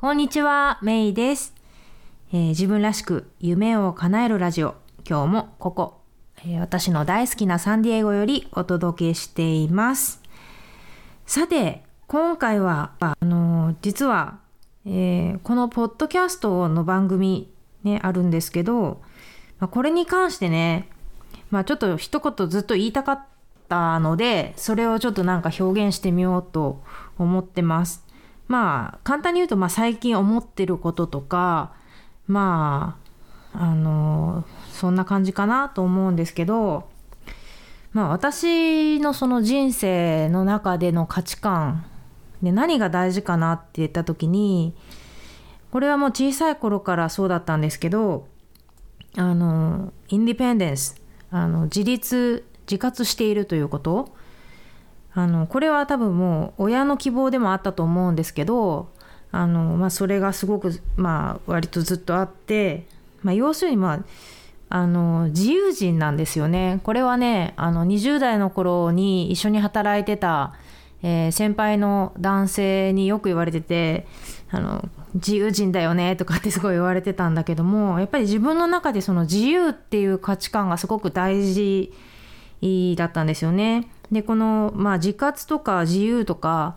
こんにちは、メイです、えー、自分らしく夢を叶えるラジオ。今日もここ、えー、私の大好きなサンディエゴよりお届けしています。さて、今回は、あのー、実は、えー、このポッドキャストの番組ね、あるんですけど、まあ、これに関してね、まあちょっと一言ずっと言いたかったので、それをちょっとなんか表現してみようと思ってます。まあ簡単に言うと、まあ、最近思ってることとかまああのそんな感じかなと思うんですけどまあ私のその人生の中での価値観で何が大事かなって言った時にこれはもう小さい頃からそうだったんですけどあのインディペンデンスあの自立自活しているということあのこれは多分もう親の希望でもあったと思うんですけどあの、まあ、それがすごく、まあ、割とずっとあって、まあ、要するに、まあ、あの自由人なんですよね。これはねあの20代の頃に一緒に働いてた、えー、先輩の男性によく言われててあの自由人だよねとかってすごい言われてたんだけどもやっぱり自分の中でその自由っていう価値観がすごく大事だったんですよね。でこの、まあ、自活とか自由とか、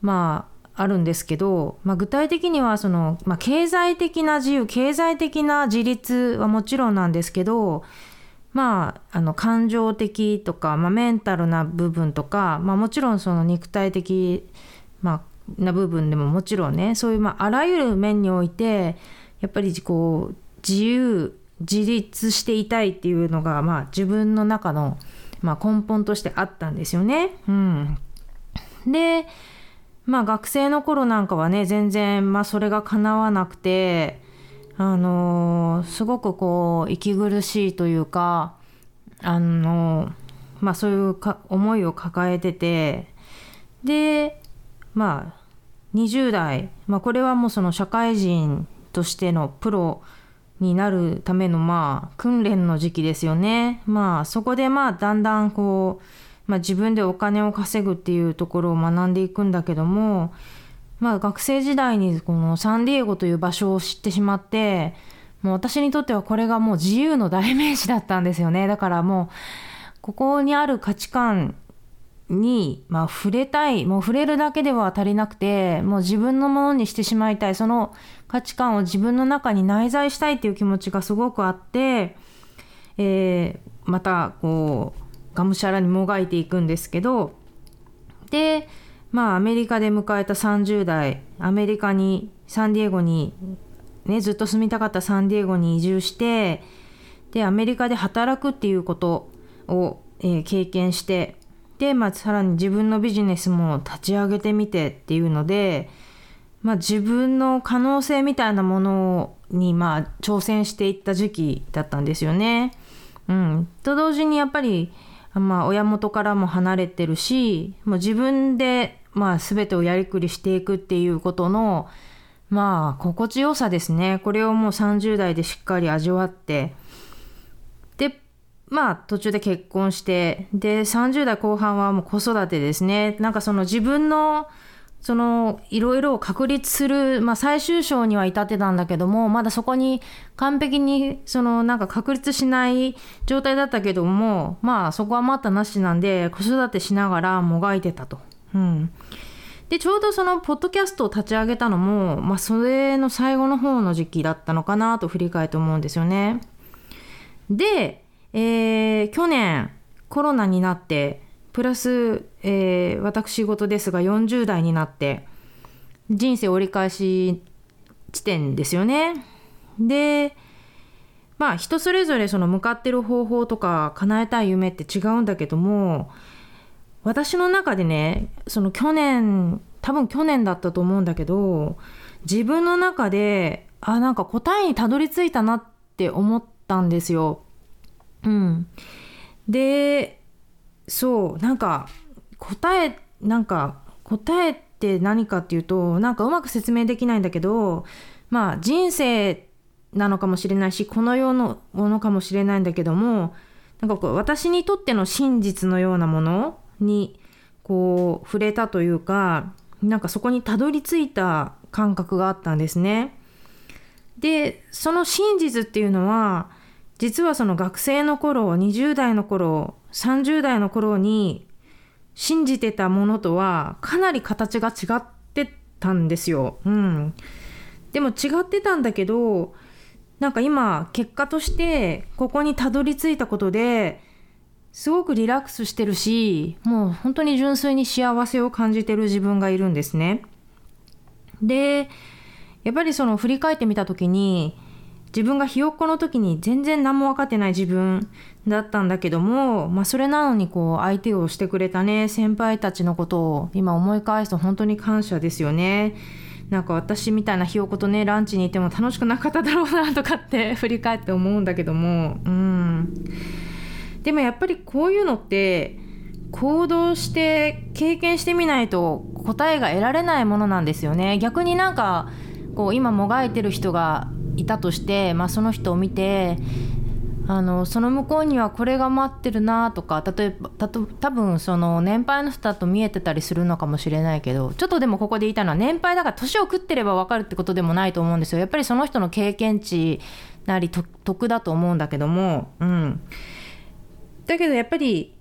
まあ、あるんですけど、まあ、具体的にはその、まあ、経済的な自由経済的な自立はもちろんなんですけどまあ、あの感情的とか、まあ、メンタルな部分とか、まあ、もちろんその肉体的、まあ、な部分でももちろんねそういう、まあ、あらゆる面においてやっぱりこう自由自立していたいっていうのが、まあ、自分の中のまあ、根本としてあったんですよね。うん、でまあ学生の頃なんかはね全然、まあ、それが叶わなくてあのー、すごくこう息苦しいというかあのー、まあそういうか思いを抱えててでまあ20代、まあ、これはもうその社会人としてのプロになるためのまあ訓練の時期ですよね。まあそこでまあだんだんこう、まあ、自分でお金を稼ぐっていうところを学んでいくんだけども、まあ、学生時代にこのサンディエゴという場所を知ってしまってもう私にとってはこれがもう自由の代名詞だったんですよねだからもうここにある価値観に、まあ、触れたいもう触れるだけでは足りなくてもう自分のものにしてしまいたい。その価値観を自分の中に内在したいっていう気持ちがすごくあって、えー、またこうがむしゃらにもがいていくんですけどでまあアメリカで迎えた30代アメリカにサンディエゴに、ね、ずっと住みたかったサンディエゴに移住してでアメリカで働くっていうことを、えー、経験してで、まあ、さらに自分のビジネスも立ち上げてみてっていうので、まあ、自分の可能性みたいなものに、まあ、挑戦していった時期だったんですよね。うん、と同時にやっぱり、まあ、親元からも離れてるしもう自分で、まあ、全てをやりくりしていくっていうことのまあ心地よさですねこれをもう30代でしっかり味わってまあ途中で結婚してで30代後半はもう子育てですねなんかその自分のそのいろいろを確立する、まあ、最終章には至ってたんだけどもまだそこに完璧にそのなんか確立しない状態だったけどもまあそこは待ったなしなんで子育てしながらもがいてたと。うん、でちょうどそのポッドキャストを立ち上げたのも、まあ、それの最後の方の時期だったのかなと振り返って思うんですよね。でえー、去年コロナになってプラス、えー、私事ですが40代になって人生折り返し地点ですよね。でまあ人それぞれその向かってる方法とか叶えたい夢って違うんだけども私の中でねその去年多分去年だったと思うんだけど自分の中であなんか答えにたどり着いたなって思ったんですよ。うん、でそうなんか答えなんか答えって何かっていうとなんかうまく説明できないんだけどまあ人生なのかもしれないしこの世のものかもしれないんだけどもなんかこう私にとっての真実のようなものにこう触れたというかなんかそこにたどり着いた感覚があったんですね。でその真実っていうのは実はその学生の頃20代の頃30代の頃に信じてたものとはかなり形が違ってたんですよ。うん、でも違ってたんだけどなんか今結果としてここにたどり着いたことですごくリラックスしてるしもう本当に純粋に幸せを感じてる自分がいるんですね。でやっぱりその振り返ってみた時に自分がひよっこの時に全然何も分かってない自分だったんだけども、まあ、それなのにこう相手をしてくれたね先輩たちのことを今思い返すと本当に感謝ですよね。なんか私みたいなひよことねランチにいても楽しくなかっただろうなとかって 振り返って思うんだけどもうんでもやっぱりこういうのって行動して経験してみないと答えが得られないものなんですよね逆になんかこう今もがいてる人がいたとして、まあ、その人を見てあのその向こうにはこれが待ってるなとか例えばたと多分その年配の人だと見えてたりするのかもしれないけどちょっとでもここで言いたのは年配だから年を食ってれば分かるってことでもないと思うんですよ。やっぱりその人の経験値なり得だと思うんだけどもうん。だけどやっぱり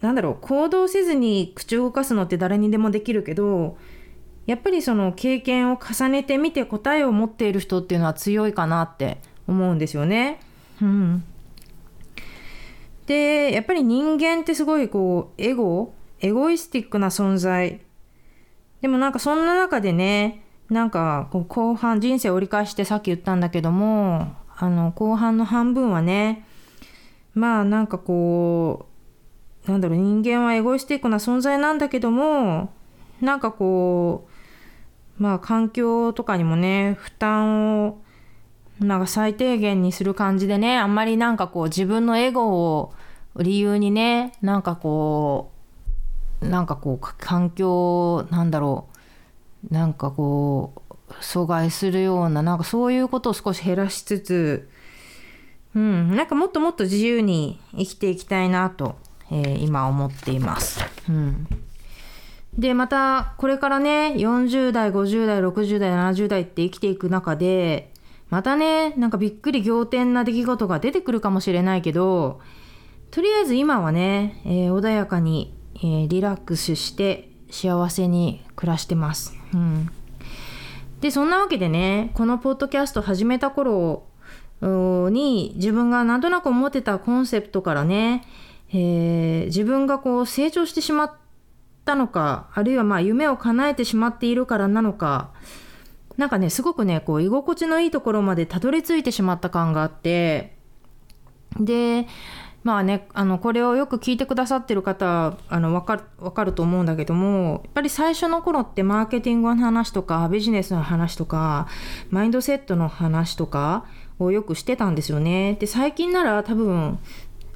なんだろう行動せずに口を動かすのって誰にでもできるけどやっぱりその経験を重ねてみて答えを持っている人っていうのは強いかなって思うんですよね。うん、でやっぱり人間ってすごいこうエゴエゴイスティックな存在でもなんかそんな中でねなんかこう後半人生を折り返してさっき言ったんだけどもあの後半の半分はねまあなんかこうなんだろう人間はエゴイスティックな存在なんだけどもなんかこうまあ環境とかにもね負担をなんか最低限にする感じでねあんまりなんかこう自分のエゴを理由にねなんかこうなんかこう環境なんだろうなんかこう阻害するようななんかそういうことを少し減らしつつうんなんかもっともっと自由に生きていきたいなと、えー、今思っています。うんで、また、これからね、40代、50代、60代、70代って生きていく中で、またね、なんかびっくり仰天な出来事が出てくるかもしれないけど、とりあえず今はね、えー、穏やかに、えー、リラックスして幸せに暮らしてます。うん。で、そんなわけでね、このポッドキャスト始めた頃に自分がなんとなく思ってたコンセプトからね、えー、自分がこう成長してしまったのか、あるいはまあ夢を叶えてしまっているからなのか、なんかね、すごくね、こう居心地のいいところまでたどり着いてしまった感があって、で、まあね、あの、これをよく聞いてくださってる方、あの、わかる、わかると思うんだけども、やっぱり最初の頃ってマーケティングの話とか、ビジネスの話とか、マインドセットの話とかをよくしてたんですよね。で、最近なら多分、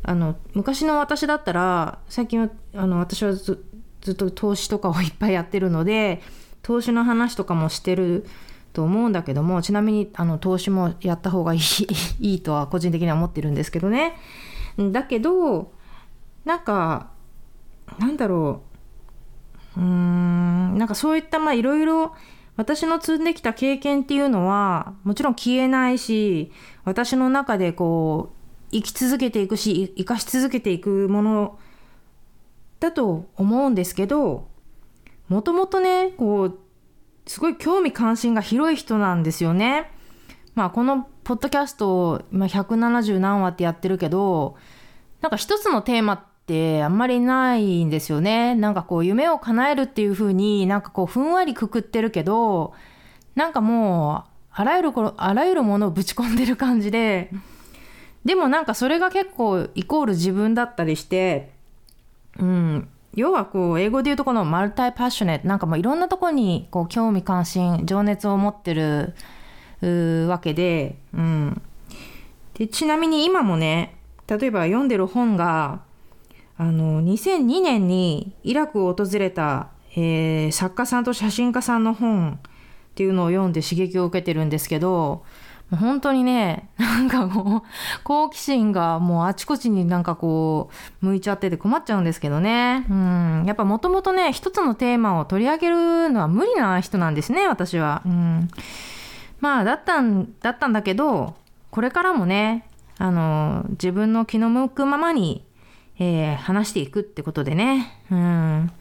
あの、昔の私だったら、最近は、あの、私はずずっと投資とかをいっぱいやってるので投資の話とかもしてると思うんだけどもちなみにあの投資もやった方がいい いいとは個人的には思ってるんですけどね。だけどなんかなんだろう。うーんなんかそういったまあいろいろ私の積んできた経験っていうのはもちろん消えないし私の中でこう生き続けていくし生かし続けていくものだと思うんですけどもともとねこうすごい興味関心が広い人なんですよね。まあこのポッドキャストを今170何話ってやってるけどなんか一つのテーマってあんまりないんですよね。なんかこう夢を叶えるっていう風になんかこうふんわりくくってるけどなんかもうあらゆるあらゆるものをぶち込んでる感じででもなんかそれが結構イコール自分だったりしてうん、要はこう英語で言うとこのマルタイパッショネなんかもいろんなとこにこう興味関心情熱を持ってるわけで,、うん、でちなみに今もね例えば読んでる本があの2002年にイラクを訪れた、えー、作家さんと写真家さんの本っていうのを読んで刺激を受けてるんですけどもう本当にね、なんかこう、好奇心がもうあちこちになんかこう、向いちゃってて困っちゃうんですけどね。うん。やっぱもともとね、一つのテーマを取り上げるのは無理な人なんですね、私は。うん。まあ、だったん、だったんだけど、これからもね、あの、自分の気の向くままに、えー、話していくってことでね、うん。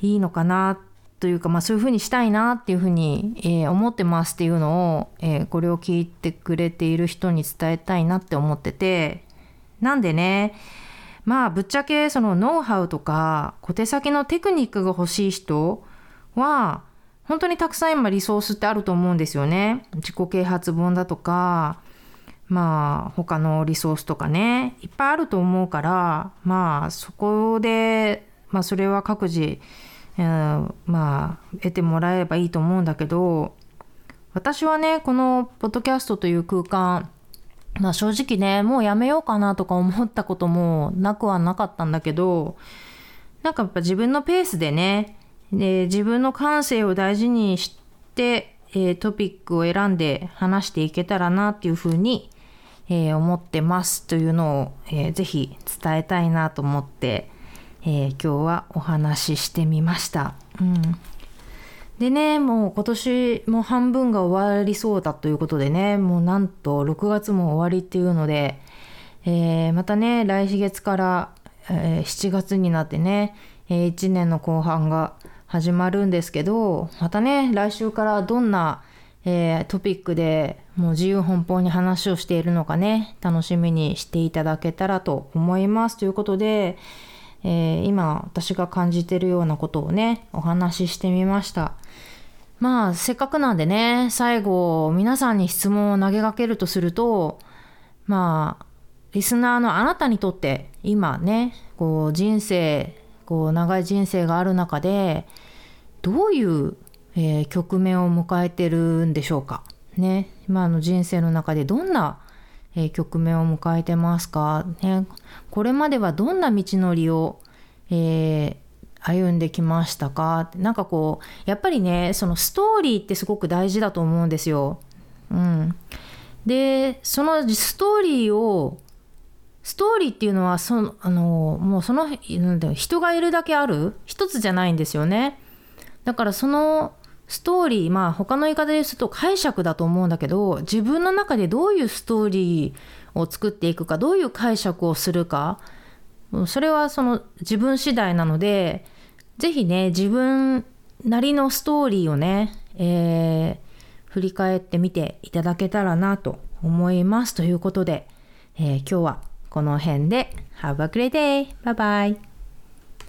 いいのかなってというか、まあ、そういうふうにしたいなっていうふうに、えー、思ってますっていうのを、えー、これを聞いてくれている人に伝えたいなって思っててなんでねまあぶっちゃけそのノウハウとか小手先のテクニックが欲しい人は本当にたくさん今リソースってあると思うんですよね。自己啓発本だとかまあ他のリソースとかねいっぱいあると思うからまあそこでまあそれは各自まあ得てもらえればいいと思うんだけど私はねこのポッドキャストという空間まあ正直ねもうやめようかなとか思ったこともなくはなかったんだけどなんかやっぱ自分のペースでねで自分の感性を大事にして、えー、トピックを選んで話していけたらなっていうふうに、えー、思ってますというのを、えー、ぜひ伝えたいなと思ってえー、今日はお話ししてみました。うん、でねもう今年も半分が終わりそうだということでねもうなんと6月も終わりっていうので、えー、またね来月から、えー、7月になってね、えー、1年の後半が始まるんですけどまたね来週からどんな、え、トピックでもう自由奔放に話をしているのかね楽しみにしていただけたらと思いますということで、えー、今私が感じてるようなことをねお話ししてみました。まあせっかくなんでね最後皆さんに質問を投げかけるとするとまあリスナーのあなたにとって今ねこう人生こう長い人生がある中でどういう、えー、局面を迎えてるんでしょうか。ね。今の人生の中でどんなえー、局面を迎えてますか、ね、これまではどんな道のりを、えー、歩んできましたか？なんかこうやっぱりねそのストーリーってすごく大事だと思うんですよ。うん、でそのストーリーをストーリーっていうのはそのあのもうその人がいるだけある？一つじゃないんですよね。だからそのストーリーまあ他の言い方ですと解釈だと思うんだけど自分の中でどういうストーリーを作っていくかどういう解釈をするかそれはその自分次第なので是非ね自分なりのストーリーをね、えー、振り返ってみていただけたらなと思いますということで、えー、今日はこの辺で Have a great day! Bye bye!